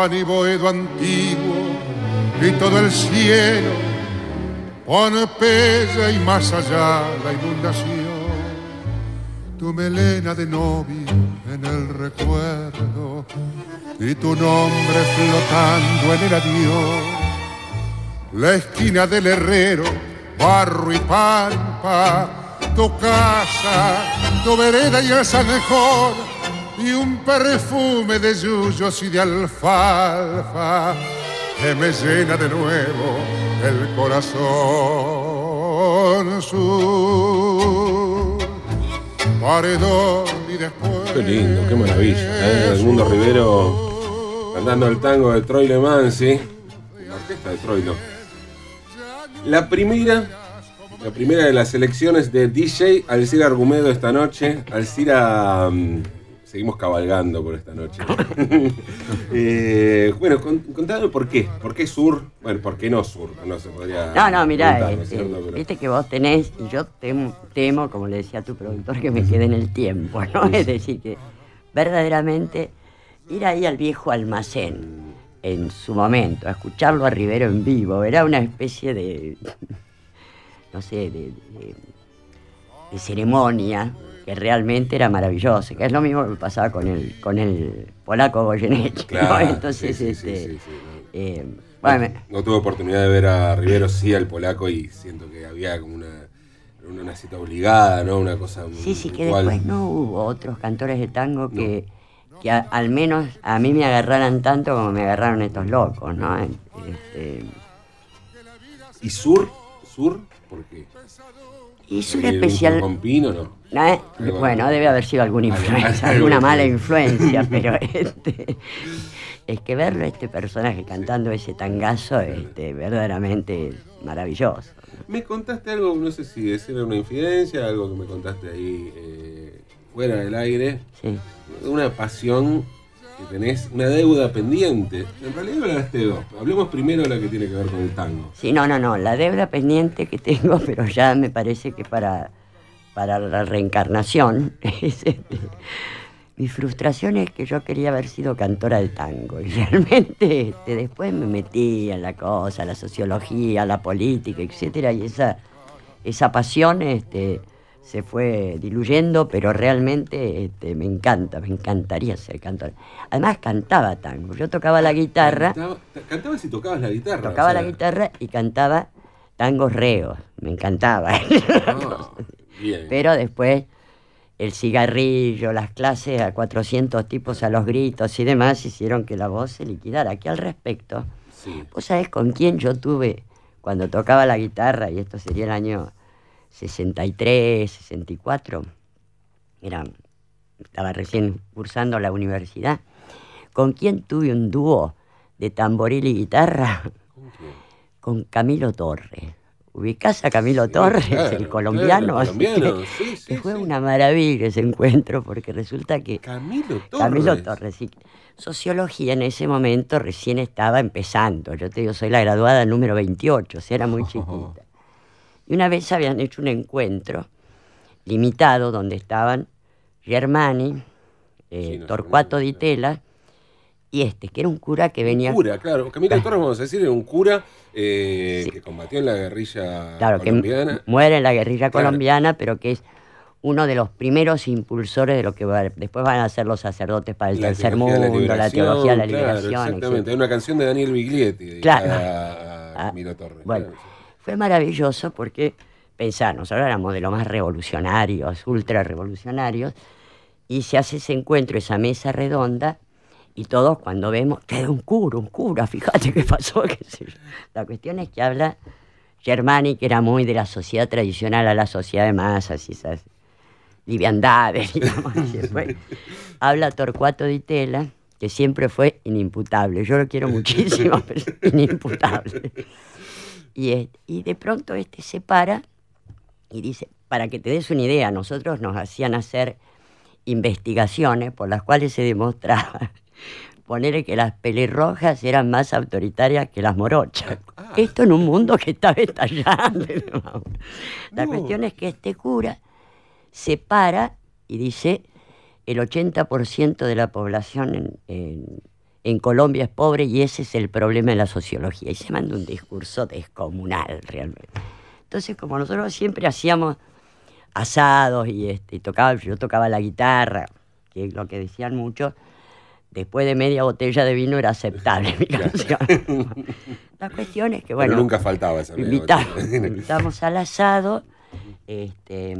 Juan y Boedo antiguo y todo el cielo, Pompeya y más allá la inundación. Tu melena de novio en el recuerdo y tu nombre flotando en el adiós. La esquina del herrero, barro y pampa, tu casa, tu vereda y el sanejón y un perfume de yuyos y de alfalfa que me llena de nuevo el corazón su paredón y después Qué lindo, qué maravilla. ¿eh? El mundo Rivero cantando el tango de Troilo Mansi. La orquesta de Troilo. La primera, la primera de las elecciones de DJ Alcira Argumedo esta noche. Alcira. mm, seguimos cabalgando por esta noche. Eh, bueno, con- contame por qué. ¿Por qué sur? Bueno, ¿por qué no sur? No se podría. No, no, mirá, preguntar, ¿no este, cierto? Pero- viste que vos tenés, y yo temo, temo, como le decía a tu productor, que me quede en el tiempo, ¿no? Es decir, que verdaderamente ir ahí al viejo almacén en su momento, a escucharlo a Rivero en vivo, era una especie de, no sé, de, de- de ceremonia que realmente era maravillosa, que es lo mismo que pasaba con el, con el polaco Goyeneche, ¿no? Claro, Entonces, sí, sí, sí, este, sí, sí, no. eh, bueno, me- No tuve oportunidad de ver a Rivero, sí al polaco, y siento que había como una, una, cita obligada, ¿no? Una cosa Sí, sí, que ritual. después no hubo otros cantores de tango que, que a- al menos a mí me agarraran tanto como me agarraron estos locos, ¿no? Este, ¿Y sur? ¿Sur? ¿Por qué? hizo un ¿Hay algún especial... no? ¿No, eh? Bueno, debe haber sido alguna influencia, alguna mala influencia, pero este, es que verlo este personaje cantando ese tangazo, este, verdaderamente maravilloso. Me contaste algo, no sé si decir una infidencia, algo que me contaste ahí eh, fuera del aire, Sí. una pasión que tenés, una deuda pendiente. En realidad hablaste de dos. Hablemos primero de la que tiene que ver con el tango. Sí, no, no, no, la deuda pendiente que tengo, pero ya me parece que para, para la reencarnación, es, este, mi frustración es que yo quería haber sido cantora del tango y realmente este, después me metí en la cosa, la sociología, la política, etcétera, y esa, esa pasión este, se fue diluyendo, pero realmente este, me encanta, me encantaría ser cantora. Además cantaba tango, yo tocaba la guitarra. Cantaba- Cantabas y tocabas la guitarra. Tocaba o sea, la guitarra y cantaba tangos reos, me encantaba. ah, bien. Pero después el cigarrillo, las clases a 400 tipos a los gritos y demás hicieron que la voz se liquidara. Aquí al respecto, Sí. ¿vos sabés con quién yo tuve cuando tocaba la guitarra? Y esto sería el año 63, 64. Era, estaba recién cursando la universidad. ¿Con quién tuve un dúo de tamboril y guitarra? Con Camilo Torres. ¿Ubicás a Camilo Torres, claro, el colombiano? claro, colombiano, sí, sí, que fue una maravilla ese encuentro, porque resulta que Camilo Torres. Camilo Torres, sí. Sociología en ese momento recién estaba empezando. Yo te digo, soy la graduada número 28, o sea, era muy chiquita. Y una vez habían hecho un encuentro limitado donde estaban Germani, eh, no, Torcuato Di Tela y este, que era un cura que venía... Cura, claro. Camilo Torres, vamos a decir, era un cura eh, Sí. que combatió en la guerrilla Claro, que colombiana. mu- muere en la guerrilla Claro. colombiana, pero que es uno de los primeros impulsores de lo que va- después van a ser los sacerdotes para el La tercer mundo, la teología de la claro, liberación. exactamente. etcétera. Hay una canción de Daniel Biglietti Claro. a, a Ah, Camilo Torres. Bueno, claro. fue maravilloso porque, pensá, nosotros éramos de los más revolucionarios, ultra revolucionarios, y se hace ese encuentro, esa mesa redonda, y todos cuando vemos, que un cura, un cura, fíjate qué pasó, qué sé yo. La cuestión es que habla Germani, que era muy de la sociedad tradicional a la sociedad de masas y esas liviandades, digamos. y después habla Torcuato Di Tela, que siempre fue inimputable. Yo lo quiero muchísimo, pero es inimputable. Y, y de pronto este se para y dice, para que te des una idea, nosotros nos hacían hacer investigaciones por las cuales se demostraba poner que las pelirrojas eran más autoritarias que las morochas. Ah. Esto en un mundo que estaba estallando. La No. cuestión es que este cura se para y dice el 80% de la población en, en- en Colombia es pobre y ese es el problema de la sociología. Y se manda un discurso descomunal realmente. Entonces, como nosotros siempre hacíamos asados y, este, tocaba, yo tocaba la guitarra, que es lo que decían muchos, después de media botella de vino era aceptable mi canción. la cuestión es que, bueno... Pero nunca faltaba esa invitamos, invitamos al asado, este,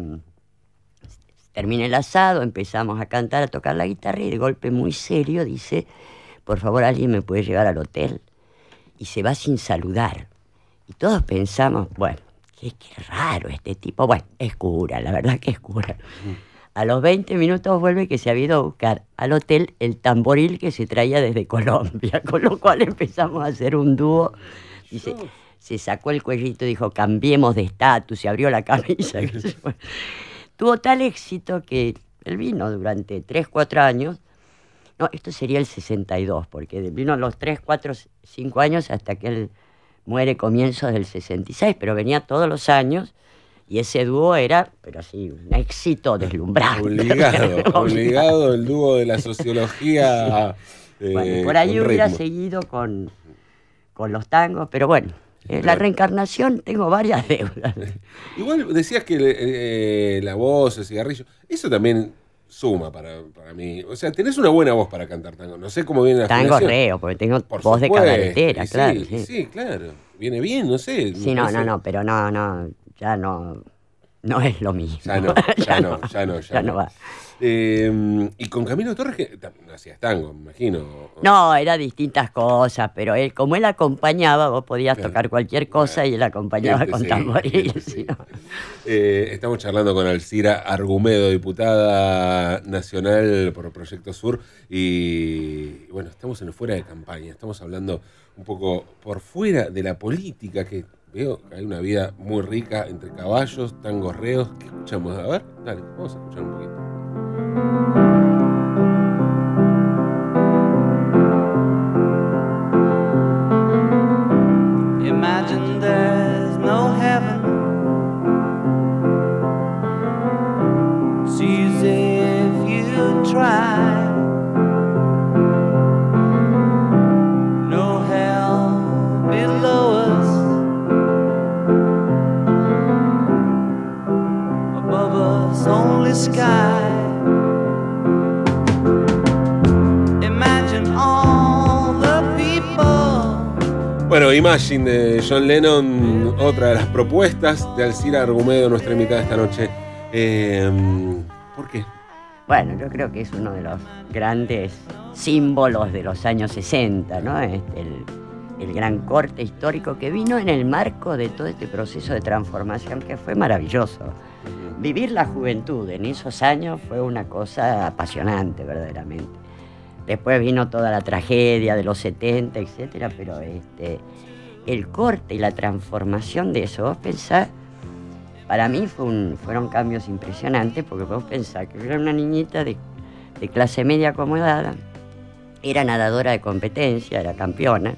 termina el asado, empezamos a cantar, a tocar la guitarra y de golpe muy serio dice, por favor alguien me puede llevar al hotel. Y se va sin saludar. Y todos pensamos, bueno, qué, qué raro este tipo. Bueno, es cura, la verdad que es cura. A los 20 minutos vuelve que se ha ido a buscar al hotel el tamboril que se traía desde Colombia, con lo cual empezamos a hacer un dúo. Dice, se sacó el cuellito y dijo, cambiemos de estatus, se abrió la camisa. Tuvo tal éxito que él vino durante 3, 4 años. No, esto sería el 62, porque vino los 3, 4, 5 años hasta que él muere comienzos del 66, pero venía todos los años y ese dúo era, pero sí, un éxito deslumbrante. Obligado, obligado el dúo de la sociología. Eh, por ahí hubiera seguido con, con los tangos, pero bueno, en la reencarnación tengo varias deudas. Igual decías que eh, la voz, el cigarrillo, eso también suma para, para, mí. O sea, tenés una buena voz para cantar tango. No sé cómo viene la Tango reo, porque tengo voz de cabaretera, claro. Sí, sí, claro. Viene bien, no sé. Sí, no, no, no, pero no, no, ya no, no es lo mismo. Ya no, ya, no, ya no, ya, no. va. Eh, y con Camilo Torres, que hacías tango, me imagino. No, era distintas cosas, pero él, como él acompañaba, vos podías tocar cualquier cosa y él acompañaba con tamboril. Eh, estamos charlando con Alcira Argumedo, diputada nacional por Proyecto Sur, y bueno, estamos en fuera de campaña, estamos hablando un poco por fuera de la política que veo que hay una vida muy rica entre caballos, tangos reos. ¿Qué escuchamos? A ver, dale, vamos a escuchar un poquito. Bueno, Imagine de John Lennon, otra de las propuestas de Alcira Argumedo, nuestra invitada esta noche. Em, ¿Por qué? Bueno, yo creo que es uno de los grandes símbolos de los años 60, ¿no? Este, el, el gran corte histórico que vino en el marco de todo este proceso de transformación que fue maravilloso. Vivir la juventud en esos años fue una cosa apasionante, verdaderamente. Después vino toda la tragedia de los 70, etcétera, pero este, el corte y la transformación de eso, vos pensás, para mí fueron cambios impresionantes, porque vos pensás que era una niñita de, de clase media acomodada, era nadadora de competencia, era campeona,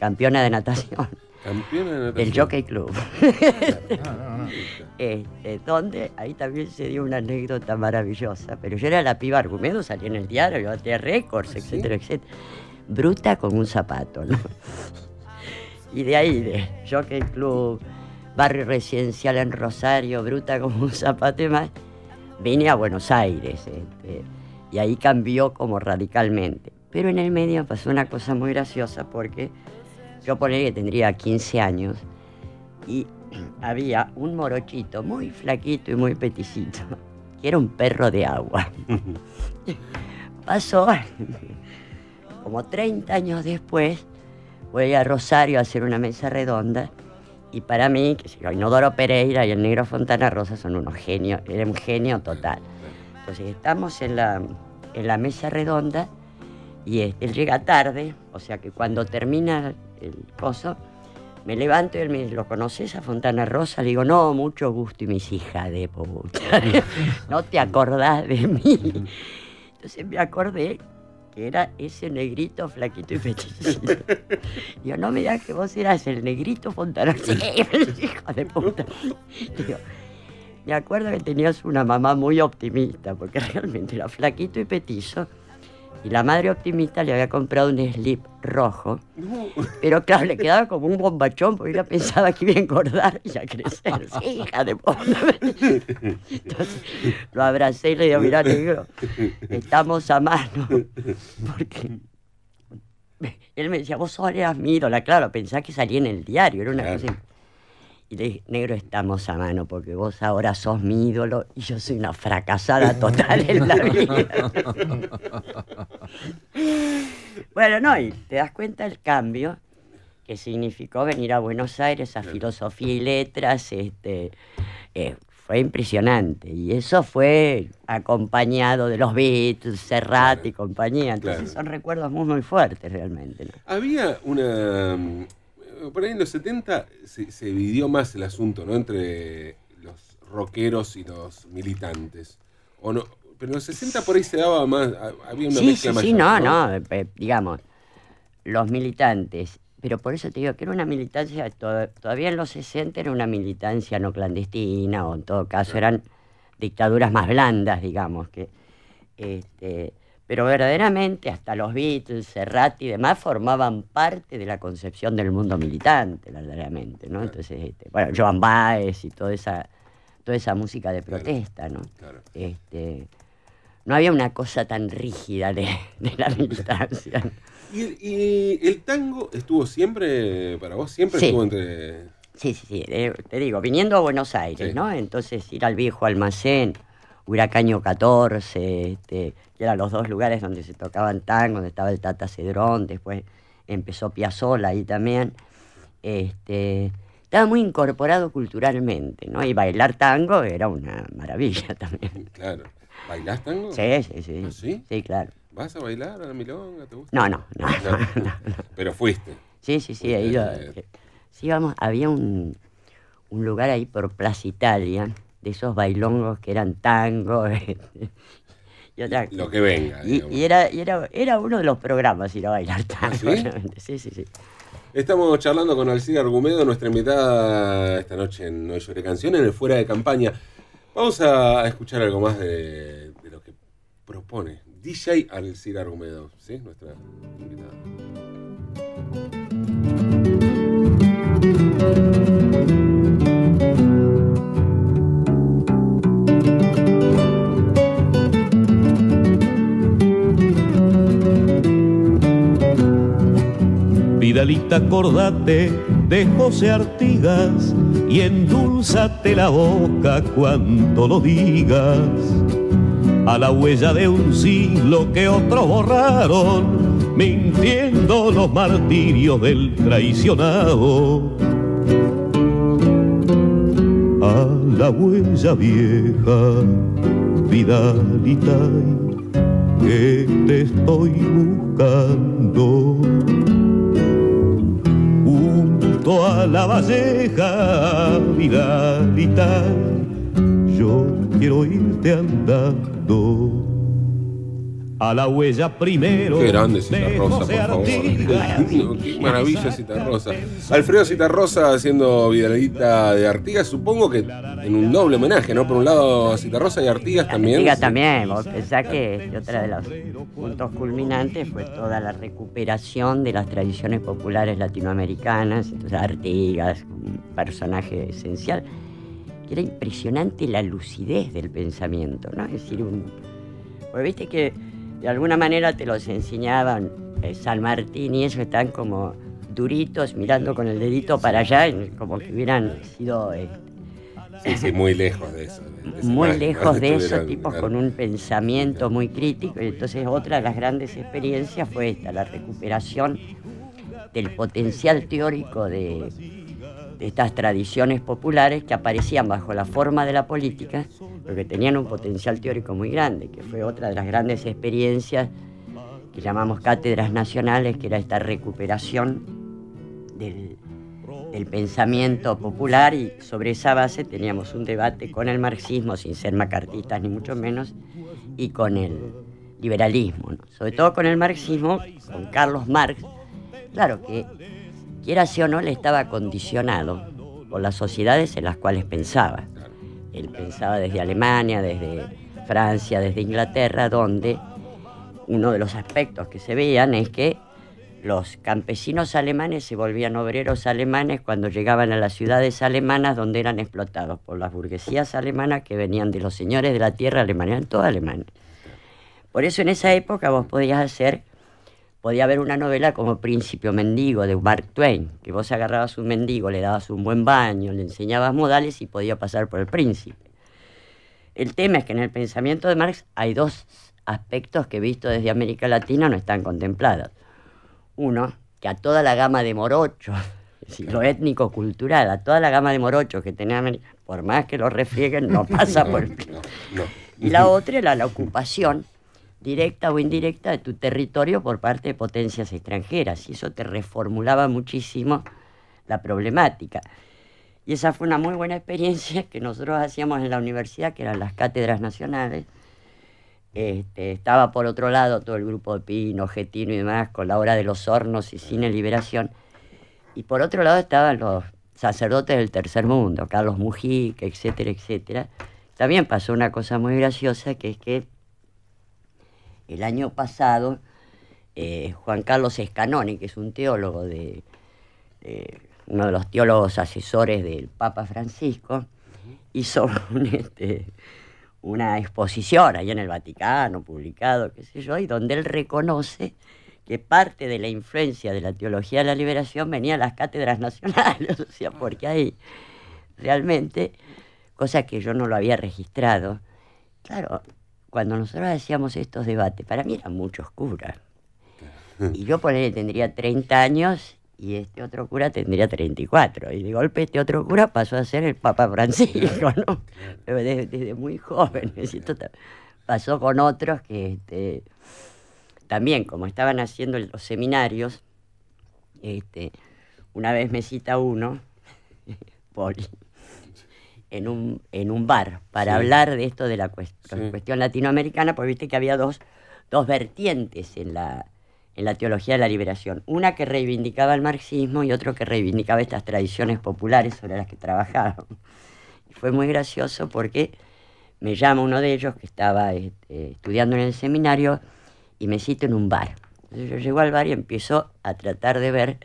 campeona de natación. Natación. Del Jockey Club. Este, donde ahí también se dio una anécdota maravillosa. Pero yo era la piba Argumedo, salí en el diario, yo hacía récords, ¿Ah, etcétera, etcétera. Bruta con un zapato, ¿no? y de ahí, de Jockey Club, barrio residencial en Rosario, bruta como un zapato y más, vine a Buenos Aires. Este, y ahí cambió como radicalmente. Pero en el medio pasó una cosa muy graciosa porque yo ponía que tendría 15 años y había un morochito muy flaquito y muy peticito, que era un perro de agua. Pasó, como 30 años después, voy a Rosario a hacer una mesa redonda y para mí, que si Inodoro Pereira y el negro Fontana Rosa son unos genios, era un genio total. Entonces estamos en la, en la mesa redonda y él llega tarde, o sea que cuando termina el coso, me levanto y él me dice, ¿lo conoces a Fontana Rosa? Le digo, no, mucho gusto. Y mis hija de puta, no te acordás de mí. Entonces me acordé que era ese negrito flaquito y peticito. Digo, no me digas que vos eras el negrito Fontana Rosa. hijo de puta. Digo, me acuerdo que tenías una mamá muy optimista, porque realmente era flaquito y petizo Y la madre optimista le había comprado un slip rojo. Pero claro, le quedaba como un bombachón porque ella pensaba que iba a engordar y a crecer. Sí, hija de. Entonces lo abracé y le digo, mira, negro, estamos a mano. Porque él me decía, vos sos mi ídola. Claro, pensaba que salía en el diario, era una cosa... Y le dije, negro, estamos a mano porque vos ahora sos mi ídolo y yo soy una fracasada total en la vida. bueno, no, y te das cuenta el cambio que significó venir a Buenos Aires a filosofía y letras, este, eh, fue impresionante. Y eso fue acompañado de los Beatles, Serrat y compañía. Entonces son recuerdos muy, muy fuertes realmente. Había una por ahí en los 70 se, dividió más el asunto, ¿no? Entre los rockeros y los militantes. O no, pero en los 60 por ahí se daba más, había una mezcla sí, Sí, no, no, eh, digamos, los militantes. Pero por eso te digo que era una militancia, todavía en los 60 era una militancia no clandestina, o en todo caso eran dictaduras más blandas, digamos, que este, pero verdaderamente hasta los Beatles, Serrat y demás formaban parte de la concepción del mundo militante, verdaderamente, ¿no? Entonces, este, bueno, Joan Baez y toda esa, toda esa música de protesta, ¿no? Este, no había una cosa tan rígida de, la militancia. ¿Y el, tango estuvo siempre, para vos, siempre estuvo entre...? Sí, sí, sí, te digo, viniendo a Buenos Aires, ¿no? Entonces ir al viejo almacén, Huracaño 14, este, que eran los dos lugares donde se tocaban tango, donde estaba el Tata Cedrón, después empezó Piazzolla ahí también. Este, estaba muy incorporado culturalmente, ¿no? Y bailar tango era una maravilla también. Claro. ¿Bailás tango? Sí, sí, sí. ¿Ah, sí? Sí, claro. ¿Vas a bailar a la milonga? ¿Te gusta? No, no, no. Pero fuiste. Sí, sí, sí. Ahí sí, vamos, había un, un lugar ahí por Plaza Italia, de esos bailongos que eran tangos. Lo que venga. Y, era, era, era uno de los programas ir a bailar ¿Ah, tango. ¿Sí? sí, sí, Estamos charlando con Alcida Argumedo, nuestra invitada esta noche en No Lloré Canción, en el Fuera de Campaña. Vamos a escuchar algo más de, de lo que propone DJ Alcida Argumedo, ¿sí? Nuestra invitada. Vidalita, acordate de José Artigas y endulzate la boca cuando lo digas. A la huella de un siglo que otros borraron, mintiendo los martirios del traicionado. A la huella vieja, Vidalita, que te estoy buscando a la valleja, Vidalita, yo quiero irte andando a la huella primero. Qué grande Citarrosa, por favor. Qué maravilla Citarrosa. Alfredo Citarrosa haciendo Vidalita de Artigas, supongo que en un doble homenaje, ¿no? Por un lado a Citarrosa y Artigas también. Artigas también, vos pensás que otra de los puntos culminantes fue toda la recuperación de las tradiciones populares latinoamericanas, entonces Artigas, un personaje esencial, que era impresionante la lucidez del pensamiento, ¿no? Es decir, un... Pues viste que de alguna manera te los enseñaban eh, San Martín y eso están como duritos mirando con el dedito para allá, como que hubieran sido... Eh, sí, sí, muy lejos de eso. muy lejos de eso, tipos con un pensamiento muy crítico. Y entonces otra de las grandes experiencias fue esta, la recuperación del potencial teórico de, de estas tradiciones populares que aparecían bajo la forma de la política, porque tenían un potencial teórico muy grande, que fue otra de las grandes experiencias que llamamos cátedras nacionales, que era esta recuperación del, pensamiento popular. Y sobre esa base teníamos un debate con el marxismo, sin ser macartistas ni mucho menos, y con el liberalismo, sobre todo con el marxismo, con Carlos Marx, claro que quiera sí o no, le estaba condicionado por las sociedades en las cuales pensaba. Él pensaba desde Alemania, desde Francia, desde Inglaterra, donde uno de los aspectos que se veían es que los campesinos alemanes se volvían obreros alemanes cuando llegaban a las ciudades alemanas donde eran explotados por las burguesías alemanas que venían de los señores de la tierra alemana, eran todos alemanes. Por eso en esa época vos podías hacer, podía haber una novela como Príncipe Mendigo de Mark Twain, que vos agarrabas un mendigo, le dabas un buen baño, le enseñabas modales y podía pasar por el príncipe. El tema es que en el pensamiento de Marx hay dos aspectos que visto desde América Latina no están contemplados. Uno, que a toda la gama de morochos, lo étnico-cultural, a toda la gama de morochos que tenía América, por más que lo refrieguen, no pasa por el... Y la otra era la ocupación, directa o indirecta, de tu territorio por parte de potencias extranjeras. Y eso te reformulaba muchísimo la problemática. Y esa fue una muy buena experiencia que nosotros hacíamos en la universidad, que eran las cátedras nacionales, este, estaba por otro lado todo el grupo de Pino, Getino y demás, con la hora de los hornos y cine liberación. Y por otro lado estaban los sacerdotes del tercer mundo, Carlos Mujica, etcétera, etcétera. También pasó una cosa muy graciosa, que es que el año pasado eh, Juan Carlos Escanoni, que es un teólogo de, uno de los teólogos asesores del Papa Francisco, hizo un, este, una exposición allá en el Vaticano, publicado, qué sé yo, y donde él reconoce que parte de la influencia de la teología de la liberación venía a las cátedras nacionales, o sea, porque hay realmente, cosa que yo no lo había registrado, claro, cuando nosotros hacíamos estos debates, para mí eran muchos curas. Y yo por tendría 30 años y este otro cura tendría 34. Y de golpe este otro cura pasó a ser el Papa Francisco, ¿no? Desde, muy joven. pasó con otros que este, también, como estaban haciendo los seminarios, este, una vez me cita uno, Poli, en un, en un bar para hablar de esto de la cuestión latinoamericana, porque viste que había dos, dos vertientes en la, en la teología de la liberación. Una que reivindicaba el marxismo y otro que reivindicaba estas tradiciones populares sobre las que trabajaban. Y fue muy gracioso porque me llama uno de ellos que estaba este, estudiando en el seminario y me cito en un bar. Entonces yo llego al bar y empiezo a tratar de ver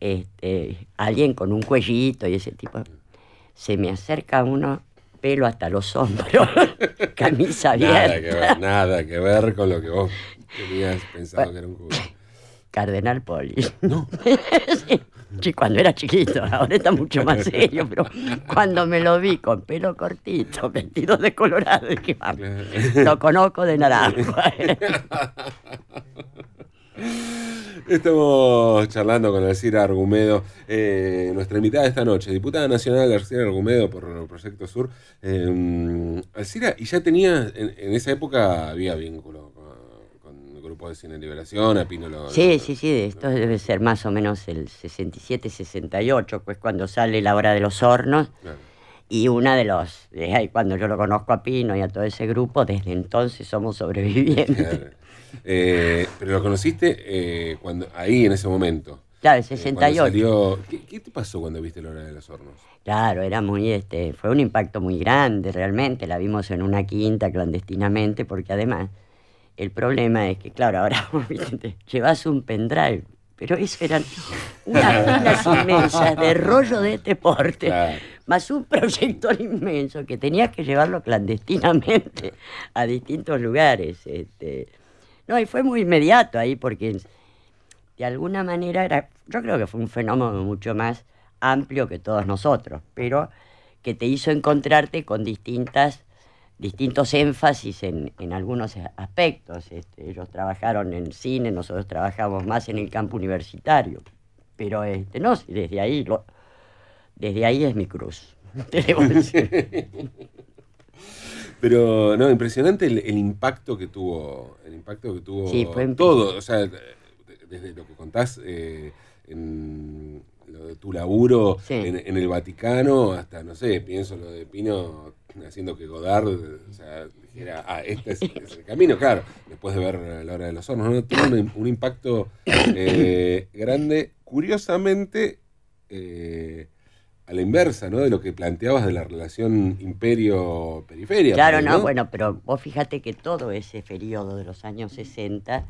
este, a alguien con un cuellito y ese tipo. Se me acerca uno pelo hasta los hombros, camisa abierta. Nada que ver, nada que ver con lo que vos Tenías pensado que era un cura. Cardenal Poli. No. sí. cuando era chiquito, ahora está mucho más serio, pero cuando me lo vi con pelo cortito, vestido de colorado, dije, lo conozco de naranja. Estamos charlando con Alcira Argumedo, eh, nuestra invitada esta noche, diputada nacional de Alcira Argumedo por el Proyecto Sur. Eh, Alcira, ¿y ya tenía, en, esa época había vínculo grupo de Cine Liberación, a Pino lo, Sí, sí, sí, esto debe ser más o menos el 67, 68, pues cuando sale La Hora de los Hornos. Y una de los, cuando yo lo conozco a Pino y a todo ese grupo, desde entonces somos sobrevivientes. Eh, pero lo conociste eh, cuando ahí en ese momento. Claro, el 68. Eh, ¿qué, te pasó cuando viste La Hora de los Hornos? Claro, era muy, este, fue un impacto muy grande realmente. La vimos en una quinta clandestinamente, porque además el problema es que, claro, ahora llevas un pendrive, pero eso eran unas filas inmensas de rollo de este porte, más un proyector inmenso que tenías que llevarlo clandestinamente a distintos lugares. Este. No, y fue muy inmediato ahí porque de alguna manera era, yo creo que fue un fenómeno mucho más amplio que todos nosotros, pero que te hizo encontrarte con distintas distintos énfasis en, algunos aspectos. Este, ellos trabajaron en cine, nosotros trabajamos más en el campo universitario. Pero este, no, desde ahí, lo, desde ahí es mi cruz. Pero no, impresionante el, impacto que tuvo, el impacto que tuvo todo, o sea, desde lo que contás eh, en lo de tu laburo en, el Vaticano hasta, no sé, pienso lo de Pino haciendo que Godard o sea, dijera, ah, este es, el camino, claro, después de ver La Hora de los Hornos, ¿no? tuvo un, impacto eh, grande. Curiosamente, eh, a la inversa, ¿no? De lo que planteabas de la relación imperio-periferia. Claro, pues, no, bueno, pero vos fíjate que todo ese periodo de los años 60,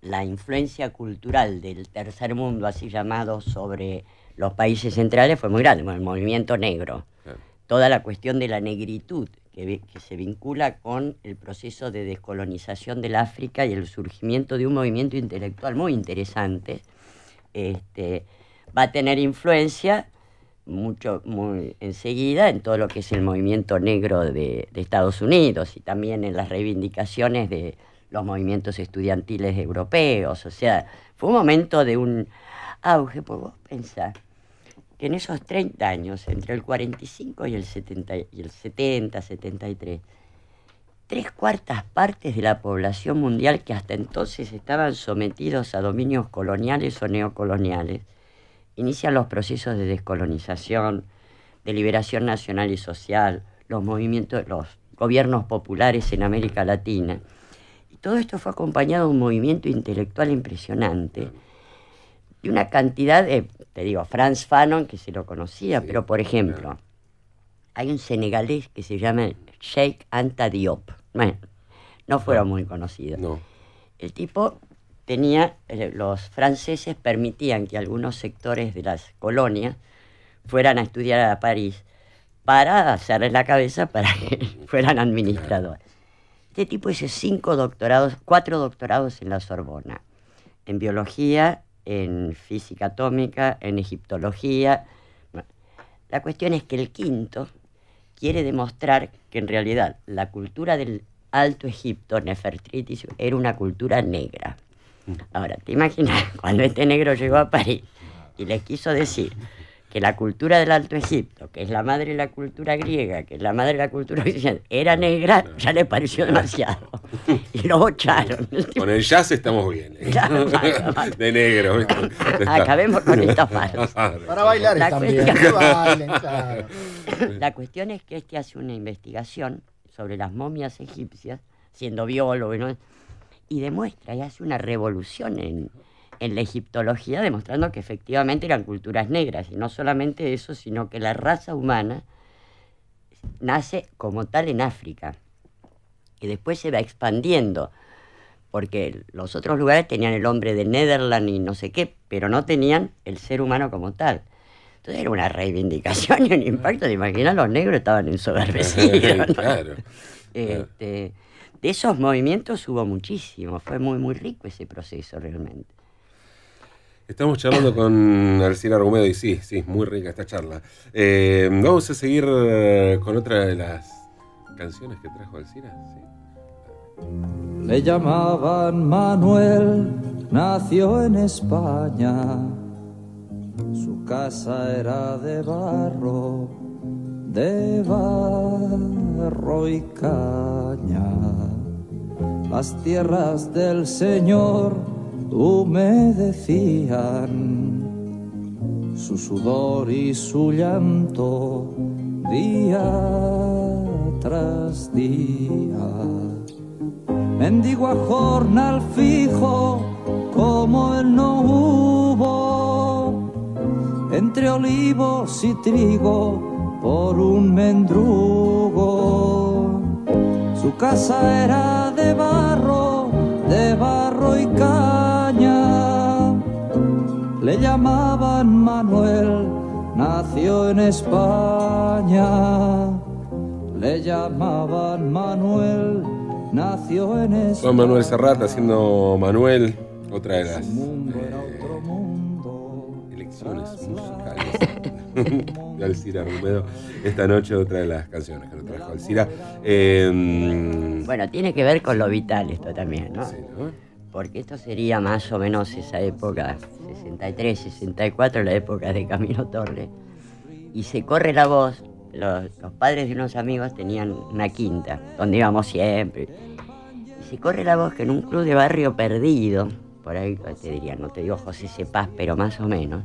la influencia cultural del tercer mundo, así llamado, sobre los países centrales fue muy grande, el movimiento negro. Toda la cuestión de la negritud que, se vincula con el proceso de descolonización del África y el surgimiento de un movimiento intelectual muy interesante, este, va a tener influencia mucho muy enseguida en todo lo que es el movimiento negro de, de Estados Unidos y también en las reivindicaciones de los movimientos estudiantiles europeos. O sea, fue un momento de un auge, pues vos pensás que en esos 30 años, entre el 45 y el 70, y el 70 73, tres cuartas partes de la población mundial que hasta entonces estaban sometidos a dominios coloniales o neocoloniales, inician los procesos de descolonización, de liberación nacional y social, los movimientos, los gobiernos populares en América Latina. Y todo esto fue acompañado de un movimiento intelectual impresionante y una cantidad de, te digo, Franz Fanon, que se lo conocía, Sí, pero por ejemplo, claro. hay un senegalés que se llama Sheikh Anta Diop. Bueno, no fueron muy conocidos. No. El tipo tenía, eh, los franceses permitían que algunos sectores de las colonias fueran a estudiar a París para hacerles la cabeza para que fueran administradores. Este tipo hizo cinco doctorados, cuatro doctorados en la Sorbona, en biología, en física atómica, en egiptología. La cuestión es que el quinto quiere demostrar que en realidad la cultura del Alto Egipto, Nefertiti, era una cultura negra. Ahora, te imaginas, cuando este negro llegó a París y les quiso decir que la cultura del Alto Egipto, que es la madre de la cultura griega, que es la madre de la cultura occidental, era negra, ya le pareció demasiado. Y lo bocharon. Con el jazz estamos bien. ¿eh? Claro. De negro. Acabemos con esta farsa. Claro. Para bailar La también. cuestión- que bailen, claro. La cuestión es que este hace una investigación sobre las momias egipcias, siendo biólogo, ¿no? y demuestra y hace una revolución en, en la egiptología, demostrando que efectivamente eran culturas negras. Y no solamente eso, sino que la raza humana nace como tal en África. Y después se va expandiendo, porque los otros lugares tenían el hombre de Netherland y no sé qué, pero no tenían el ser humano como tal. Entonces era una reivindicación y un impacto. ¿Te imaginas? Los negros estaban ensoberbecidos. ¿no? claro. Este, de esos movimientos hubo muchísimo. Fue muy, muy rico ese proceso realmente. Estamos charlando con Alcira Argumedo y sí, sí, muy rica esta charla. Eh, vamos a seguir eh, con otra de las canciones que trajo Alcira. Sí. Le llamaban Manuel, nació en España. Su casa era de barro, de barro y caña. Las tierras del Señor humedecían su sudor y su llanto día tras día. Mendigo a jornal fijo como él no hubo, entre olivos y trigo por un mendrugo. Su casa era de barro, de barro y caña. Le llamaban Manuel, nació en España. Le llamaban Manuel, nació en España. Juan Manuel Serrat haciendo Manuel, otra de las Su mundo era eh, otro mundo. elecciones musicales de Alcira Argumedo. Esta noche otra de las canciones que nos trajo Alcira. Eh, Bueno, tiene que ver con lo vital esto también, ¿no? sí, ¿no? Porque esto sería más o menos esa época, 63, 64, la época de Camilo Torres. Y se corre la voz, los, padres de unos amigos tenían una quinta, donde íbamos siempre. Y se corre la voz que en un club de barrio perdido, por ahí te diría, no te digo José Cepaz, pero más o menos,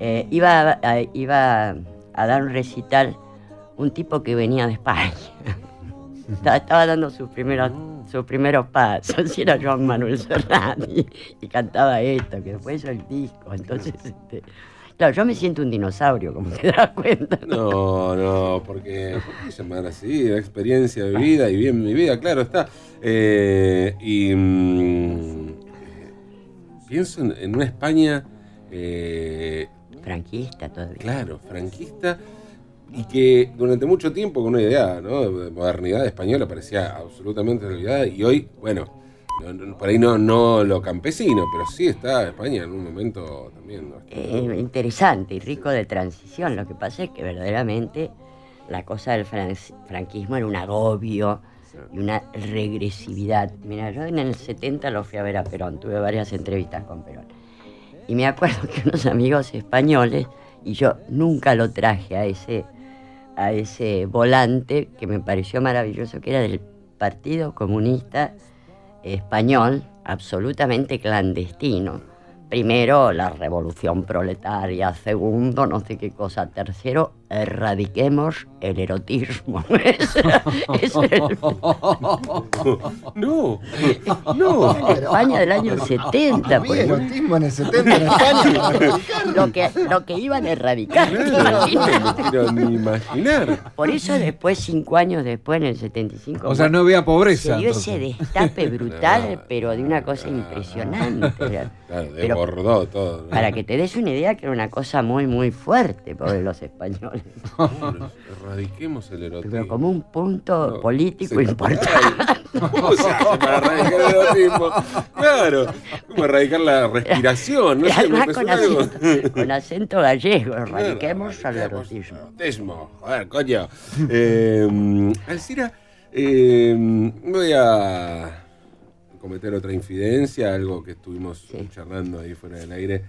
eh, iba, a- iba a dar un recital un tipo que venía de España. estaba, estaba dando sus primeros, sus primeros pasos, y era Joan Manuel Serrat, y, y cantaba esto, que después hizo el disco. Entonces, este, Claro, yo me siento un dinosaurio, como te das cuenta. No, no, porque, ¿por qué llamar así? La experiencia de vida y bien mi vida, claro está. Eh, y mm, eh, pienso en, en una España, eh, Franquista todavía. claro, franquista, y que durante mucho tiempo con una idea ¿no? de modernidad española parecía absolutamente olvidada, y hoy, bueno, no- no- por ahí no, no lo campesino, pero sí está España en un momento también. ¿no? Eh, interesante y rico de transición. Lo que pasa es que verdaderamente la cosa del fran- franquismo era un agobio y una regresividad. Mira, yo en el 70 lo fui a ver a Perón, tuve varias entrevistas con Perón. Y me acuerdo que unos amigos españoles, y yo nunca lo traje a ese, a ese volante que me pareció maravilloso, que era del Partido Comunista Español, absolutamente clandestino. Primero, la revolución proletaria. Segundo, no sé qué cosa. Tercero, erradiquemos el erotismo. Ese ese era el- No, no. España del año 70, por Había ejemplo. erotismo en el 70 en España. lo que, lo que iban a erradicar. ¿te Claro, no me quiero ni imaginar. Por eso después, cinco años después, en el 75, O sea, no había pobreza. se dio ese entonces. destape brutal, Claro, pero de una cosa claro. impresionante. Claro, Pero desbordó todo. ¿no? para que te des una idea que era una cosa muy, muy fuerte por los españoles. Claro, Erradiquemos el erotismo. Pero como un punto No, político importante. ¿Cómo se hace para erradicar el erotismo? Claro, como erradicar la respiración. No sé, me con acento, con acento gallego, Claro, erradiquemos al erradiquemos erotismo. el erotismo. Joder, coño. Eh, Alcira, eh, voy a cometer otra infidencia, algo que estuvimos Sí. charlando ahí fuera del aire.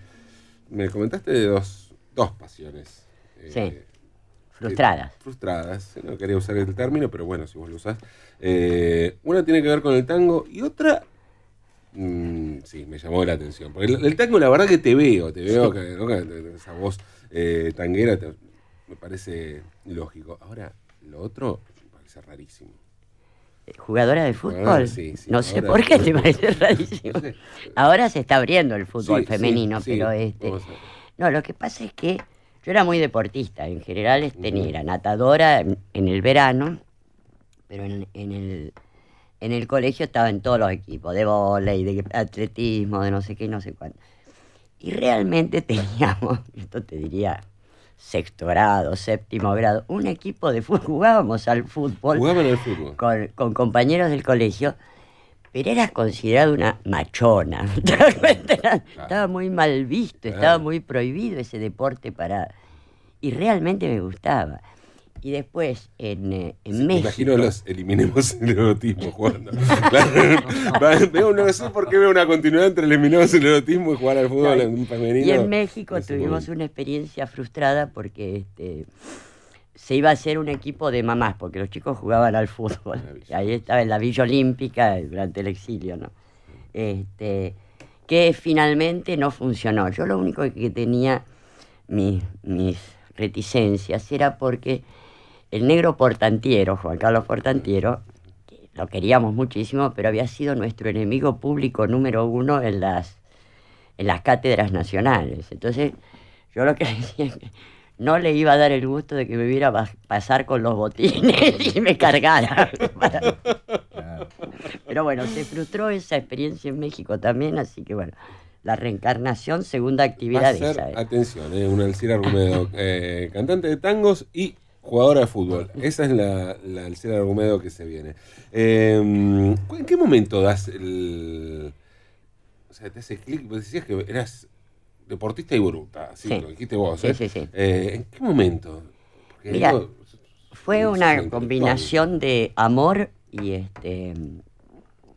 Me comentaste de dos, dos pasiones. eh, Sí. Frustradas. eh, frustradas, no quería usar el término, pero bueno, si vos lo usás. Eh, una tiene que ver con el tango y otra, mm, sí, me llamó la atención. Porque el, el tango, la verdad que te veo, te veo, que, esa voz eh, tanguera te- me parece lógico. Ahora, lo otro me parece rarísimo. Jugadora de fútbol. sí, sí, no sé por qué te parece rarísimo. Ahora se está abriendo el fútbol femenino, pero este. No, lo que pasa es que yo era muy deportista. En general tenía, era natadora en, en el verano, pero en, en el, en el colegio estaba en todos los equipos, de vóley, de atletismo, de no sé qué y no sé cuánto. Y realmente teníamos, esto te diría, sexto grado, séptimo grado, un equipo de fútbol, jugábamos al fútbol Jugaban al fútbol. con, con compañeros del colegio, pero eras considerado una machona. Era- Estaba muy mal visto, estaba muy prohibido ese deporte para... Y realmente me gustaba. Y después en, eh, en México... imagino los eliminemos el erotismo jugando. Claro. Veo, no sé por qué veo una continuidad entre eliminemos el erotismo y jugar al fútbol en un femenino. Y en México tuvimos momento. una experiencia frustrada porque este, se iba a hacer un equipo de mamás, porque los chicos jugaban al fútbol. Y ahí estaba en la Villa Olímpica durante el exilio, ¿no? Este, que finalmente no funcionó. Yo lo único que tenía mis, mis reticencias era porque el negro Portantiero, Juan Carlos Portantiero, que lo queríamos muchísimo, pero había sido nuestro enemigo público número uno en las en las cátedras nacionales. Entonces, yo lo que decía no le iba a dar el gusto de que me viera pasar con los botines y me cargara. Pero bueno, se frustró esa experiencia en México también, así que bueno, la reencarnación, segunda actividad de esa. ¿eh? atención, eh, una Alcira Argumedo, eh, cantante de tangos y jugadora de fútbol. Esa es la, la Alcira Argumedo que se viene. Eh, ¿En qué momento das el. O sea, te hace clic? Vos decías que eras deportista y bruta, así Sí. lo dijiste vos. ¿eh? sí, sí. Eh, ¿En qué momento? Porque Mira, digo, Fue una combinación de amor y este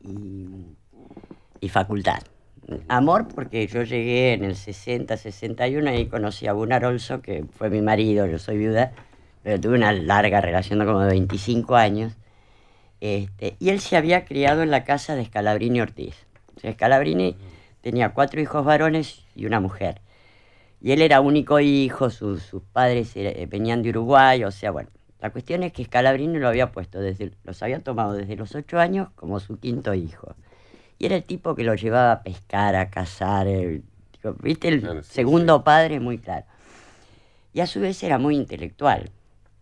y, y facultad. Amor porque yo llegué en el 60, 61 y conocí a Gunnar Olson, que fue mi marido, yo soy viuda, pero tuve una larga relación de como de 25 años. Este, y él se había criado en la casa de Scalabrini Ortiz. O sea, Scalabrini tenía cuatro hijos varones y una mujer. Y él era único hijo, sus, sus padres eh, venían de Uruguay, o sea, bueno. La cuestión es que Scalabrini lo había puesto, desde, los había tomado desde los ocho años como su quinto hijo. Y era el tipo que lo llevaba a pescar, a cazar, el- ¿viste? El Claro, sí, segundo padre, muy claro. y a su vez era muy intelectual.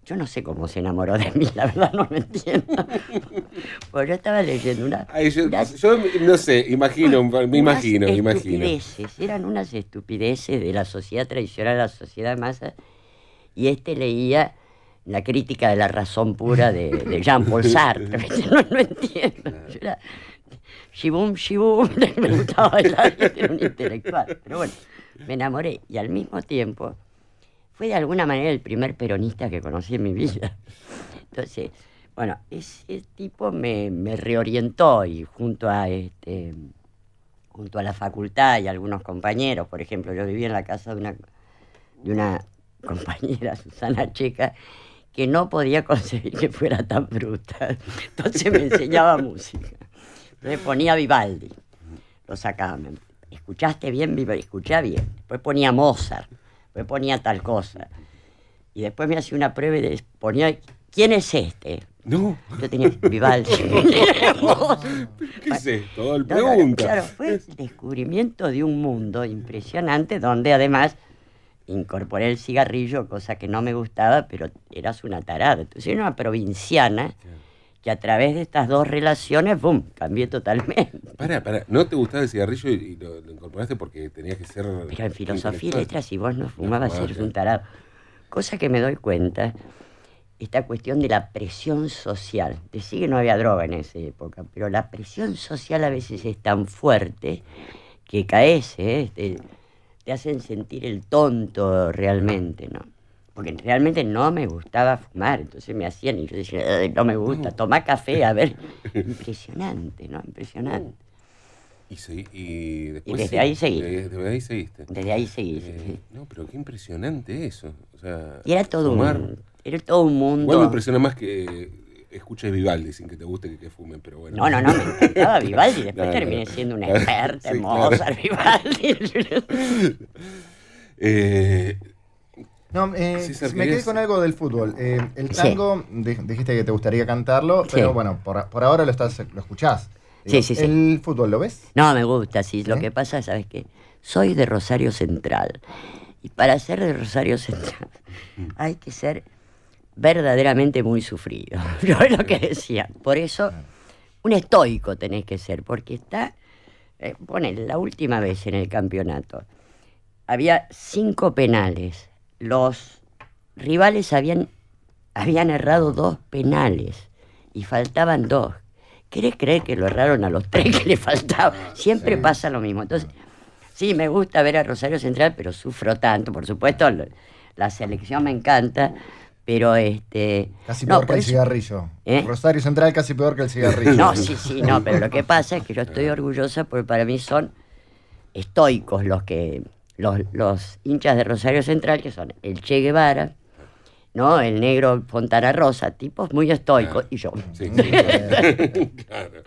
Yo no sé cómo se enamoró de mí, la verdad no lo entiendo. Porque yo estaba leyendo una... Ay, yo, unas- yo no sé, imagino, me imagino, me imagino. estupideces, eran unas estupideces de la sociedad tradicional, la sociedad de masa, y este leía la crítica de la razón pura de, de Jean-Paul Sartre. No, no entiendo. Yo era shibum, shibum, me gustaba bailar, era un intelectual. Pero bueno, me enamoré y al mismo tiempo fue de alguna manera el primer peronista que conocí en mi vida. Entonces, bueno, ese tipo me, me reorientó y junto a este junto a la facultad y algunos compañeros, por ejemplo, yo vivía en la casa de una, de una compañera, Susana Checa, que no podía concebir que fuera tan bruta. Entonces me enseñaba música. Entonces ponía Vivaldi, lo sacaba. ¿Escuchaste bien Vivaldi? Escuché bien. Después ponía Mozart, después ponía tal cosa. Y después me hacía una prueba y des- ponía, ¿quién es este? No, Yo tenía Vivaldi. ¿qué es esto? No, pregunta. claro, fue el descubrimiento de un mundo impresionante donde además incorporé el cigarrillo, cosa que no me gustaba, pero eras una tarada. Entonces era una provinciana que a través de estas dos relaciones, ¡bum!, cambié totalmente. Para, para, ¿no te gustaba el cigarrillo y, lo, lo incorporaste porque tenías que ser. Pero en filosofía y letras, si vos no fumabas, eres un tarado. Cosa que me doy cuenta, esta cuestión de la presión social. Decí que no había droga en esa época, pero la presión social a veces es tan fuerte que caes, ¿eh? te, te hacen sentir el tonto realmente, ¿no? Porque realmente no me gustaba fumar, entonces me hacían y yo decía, "Ay, no me gusta, toma café, a ver. Impresionante, ¿no? Impresionante. Y, segui- y después. desde sí, ahí seguí. Desde, desde ahí seguiste. Desde ahí seguí. Eh, no, pero qué impresionante eso. O sea, Y era todo fumar. un, era todo un mundo. Igual me impresiona más que escuches Vivaldi sin que te guste que, que fumen, pero bueno. No, no, no, me encantaba Vivaldi. Después No, no. terminé siendo una experta sí, claro. Mozart, Vivaldi. Eh, No, eh, me quedé con algo del fútbol. Eh, el tango, di- dijiste que te gustaría cantarlo, Sí. pero bueno, por, por ahora lo estás lo escuchás. Sí, sí, sí. ¿El fútbol lo ves? No, me gusta, sí. Lo que pasa, ¿sabes qué? Soy de Rosario Central. Y para ser de Rosario Central hay que ser verdaderamente muy sufrido. Yo es lo que decía. Por eso, un estoico tenés que ser, porque está. Eh, ponele, la última vez en el campeonato había cinco penales. Los rivales habían, habían errado dos penales y faltaban dos. ¿Querés creer que lo erraron a los tres que le faltaban? Siempre pasa lo mismo. Entonces, sí, me gusta ver a Rosario Central, pero sufro tanto. Por supuesto, la selección me encanta, pero este... Casi no, peor que el eso- cigarrillo. ¿Eh? Rosario Central casi peor que el cigarrillo. no, sí, sí, no, pero lo que pasa es que yo estoy orgullosa porque para mí son estoicos los que los, los hinchas de Rosario Central, que son el Che Guevara, ¿no? El negro Fontana Rosa, tipos muy estoicos, y yo. sí. Claro.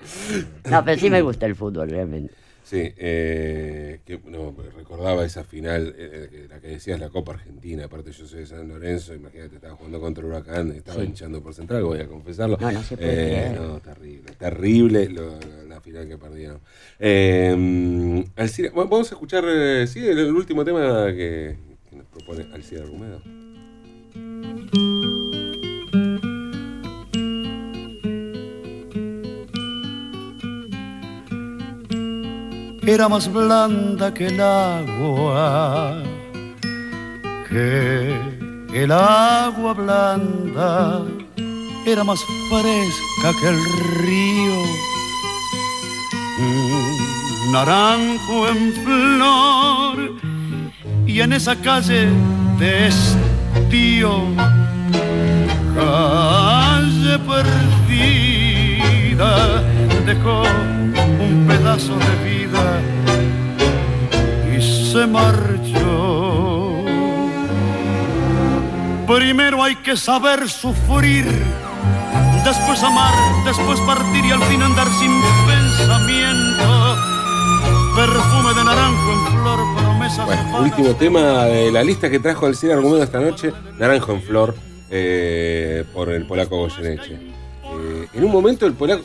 No, pero sí me gusta el fútbol, realmente. Sí, eh, que, no, recordaba esa final, eh, la que decías, la Copa Argentina. Aparte, yo soy de San Lorenzo, imagínate, estaba jugando contra Huracán, estaba Sí. hinchando por Central, voy a confesarlo. No, no se puede Eh. No, terrible, terrible lo- la final que perdieron. Eh, Alcira- vamos a escuchar, eh, sí, el, el último tema que, que nos propone Alcira Rumedo. Era más blanda que el agua, que el agua blanda era más fresca que el río. Un naranjo en flor y en esa calle de estío, calle perdida, dejó un pedazo de vida y se marchó. Primero hay que saber sufrir, después amar, después partir y al fin andar sin pensamiento. Perfume de naranjo en flor, promesas Bueno, último tema de la lista que trajo Alcira Argumedo esta noche, Naranjo en Flor, eh, por el polaco Goyeneche. Eh, en un momento el polaco,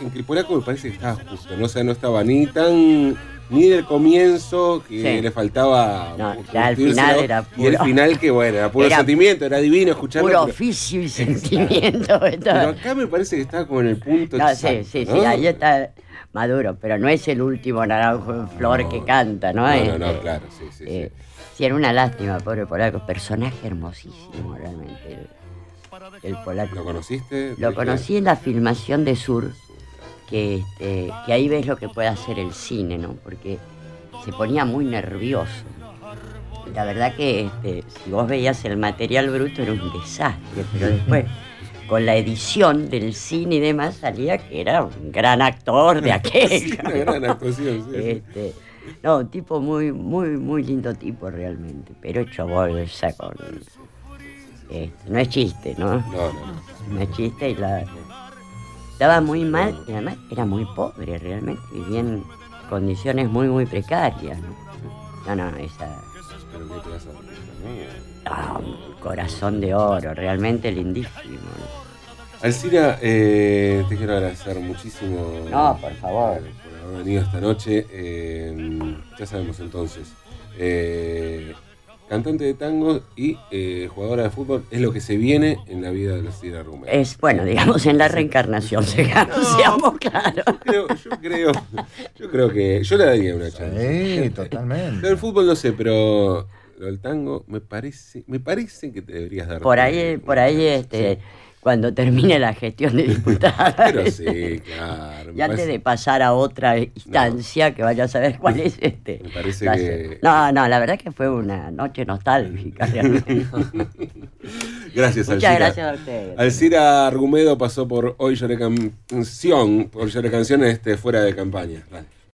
en que el polaco me parece que estaba justo, ¿no? O sea, no estaba ni tan ni del comienzo, que Sí. le faltaba. No, ya al final era Y el puro- final, que bueno, era puro Era sentimiento, era divino escucharlo. Puro oficio y sentimiento. pero acá me parece que está como en el punto. No, sí, exacto, sí, ¿no? sí, ahí está Maduro, pero no es el último naranjo en flor que canta, ¿no? No, no, no, Este, claro, sí, sí, eh, sí. sí, era una lástima, pobre polaco. Personaje hermosísimo, realmente. El, polaco. ¿Lo conociste? Lo conocí en la filmación de Sur, que, este, que ahí ves lo que puede hacer el cine, ¿no? Porque se ponía muy nervioso. La verdad que este, si vos veías el material bruto era un desastre, pero después con la edición del cine y demás salía que era un gran actor de aquel. Sí, una gran actuación, sí, sí. Este, no, un tipo muy, muy, muy lindo tipo realmente, pero hecho bolsa con... no es chiste, ¿no? No, no, no. No es chiste y la... Estaba muy mal y además era muy pobre realmente, vivía en condiciones muy, muy precarias, ¿no? No, no, esa... Pero ¿qué dormir? ah, un corazón de oro, realmente lindísimo. Alcira, eh, te quiero agradecer muchísimo. No, por favor. Por haber venido esta noche. Eh, ya sabemos entonces. eh, cantante de tango y eh, jugadora de fútbol es lo que se viene en la vida de Alcira Argumento. Es, bueno, digamos, en la reencarnación, seamos, seamos claros. Yo creo, yo creo, yo creo que yo le daría una chance. Sí, Lo totalmente. del fútbol no sé, pero lo del tango me parece, me parece que te deberías dar. Por ahí, por ahí, este, cuando termine la gestión de diputada. Pero sí, claro. Y antes parece- de pasar a otra instancia, que vaya a saber cuál es este. Me parece que-. No, no, la verdad que fue una noche nostálgica realmente. Gracias, Muchas Alcira. gracias a ustedes. Alcira Argumedo pasó por Hoy Lloré Canción, por Lloré Canciones este, fuera de campaña.